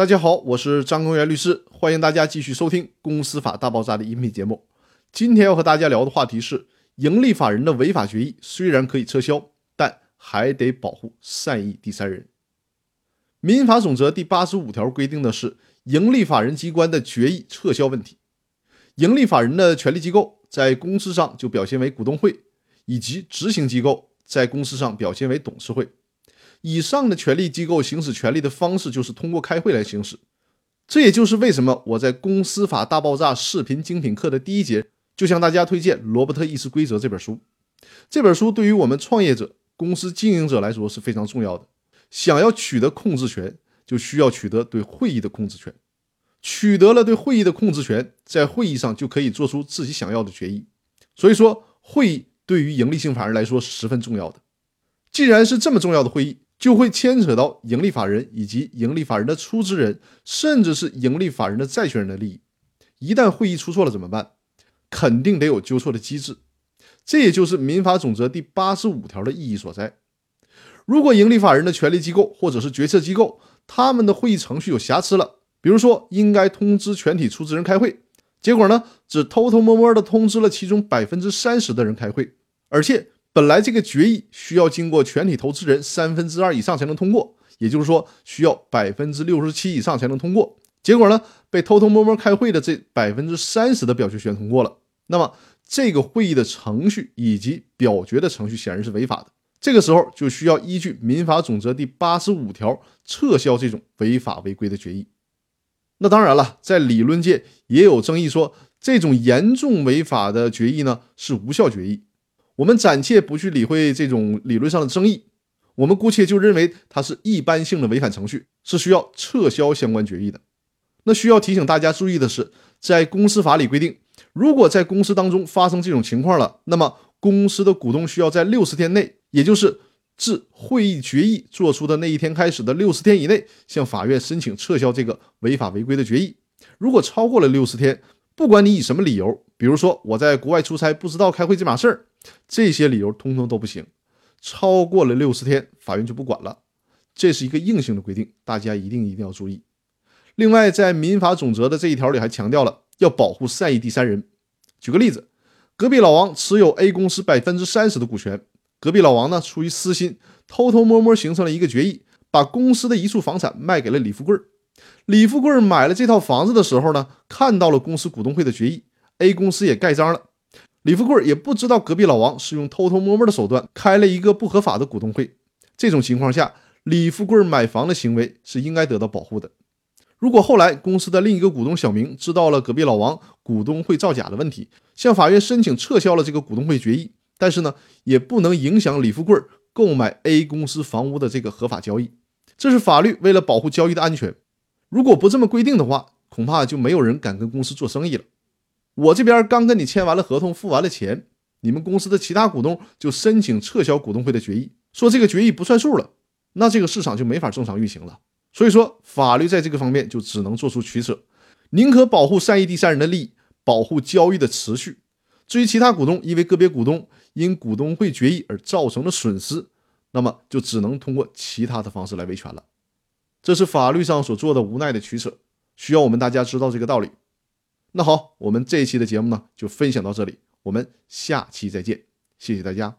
大家好，我是张公元律师，欢迎大家继续收听《公司法大爆炸》的音频节目。今天要和大家聊的话题是：盈利法人的违法决议虽然可以撤销，但还得保护善意第三人。民法总则第八十五条规定的是盈利法人机关的决议撤销问题。盈利法人的权利机构在公司上就表现为股东会，以及执行机构在公司上表现为董事会。以上的权力机构行使权力的方式就是通过开会来行使，这也就是为什么我在《公司法大爆炸》视频精品课的第一节就向大家推荐《罗伯特议事规则》这本书。这本书对于我们创业者、公司经营者来说是非常重要的。想要取得控制权，就需要取得对会议的控制权。取得了对会议的控制权，在会议上就可以做出自己想要的决议。所以说，会议对于盈利性法人来说是十分重要的。既然是这么重要的会议，就会牵扯到盈利法人以及盈利法人的出资人，甚至是盈利法人的债权人的利益。一旦会议出错了怎么办？肯定得有纠错的机制。这也就是民法总则第八十五条的意义所在。如果盈利法人的权力机构或者是决策机构，他们的会议程序有瑕疵了，比如说应该通知全体出资人开会，结果呢只偷偷摸摸的通知了其中百分之三十的人开会，而且。本来这个决议需要经过全体投资人三分之二以上才能通过，也就是说需要百分之六十七以上才能通过。结果呢，被偷偷摸摸开会的这百分之三十的表决权通过了。那么这个会议的程序以及表决的程序显然是违法的。这个时候就需要依据民法总则第八十五条撤销这种违法违规的决议。那当然了，在理论界也有争议，说这种严重违法的决议呢是无效决议。我们暂且不去理会这种理论上的争议，我们姑且就认为它是一般性的违反程序，是需要撤销相关决议的。那需要提醒大家注意的是，在公司法里规定，如果在公司当中发生这种情况了，那么公司的股东需要在六十天内，也就是自会议决议作出的那一天开始的六十天以内，向法院申请撤销这个违法违规的决议。如果超过了六十天，不管你以什么理由，比如说我在国外出差不知道开会这码事儿。这些理由通通都不行，超过了六十天，法院就不管了。这是一个硬性的规定，大家一定一定要注意。另外，在民法总则的这一条里还强调了要保护善意第三人。举个例子，隔壁老王持有 A 公司百分之三十的股权，隔壁老王呢出于私心，偷偷摸摸形成了一个决议，把公司的一处房产卖给了李富贵。李富贵买了这套房子的时候呢，看到了公司股东会的决议，A 公司也盖章了。李富贵也不知道隔壁老王是用偷偷摸摸的手段开了一个不合法的股东会。这种情况下，李富贵买房的行为是应该得到保护的。如果后来公司的另一个股东小明知道了隔壁老王股东会造假的问题，向法院申请撤销了这个股东会决议，但是呢，也不能影响李富贵购买 A 公司房屋的这个合法交易。这是法律为了保护交易的安全。如果不这么规定的话，恐怕就没有人敢跟公司做生意了。我这边刚跟你签完了合同，付完了钱，你们公司的其他股东就申请撤销股东会的决议，说这个决议不算数了，那这个市场就没法正常运行了。所以说，法律在这个方面就只能做出取舍，宁可保护善意第三人的利益，保护交易的持续。至于其他股东因为个别股东因股东会决议而造成的损失，那么就只能通过其他的方式来维权了。这是法律上所做的无奈的取舍，需要我们大家知道这个道理。那好，我们这一期的节目呢，就分享到这里，我们下期再见，谢谢大家。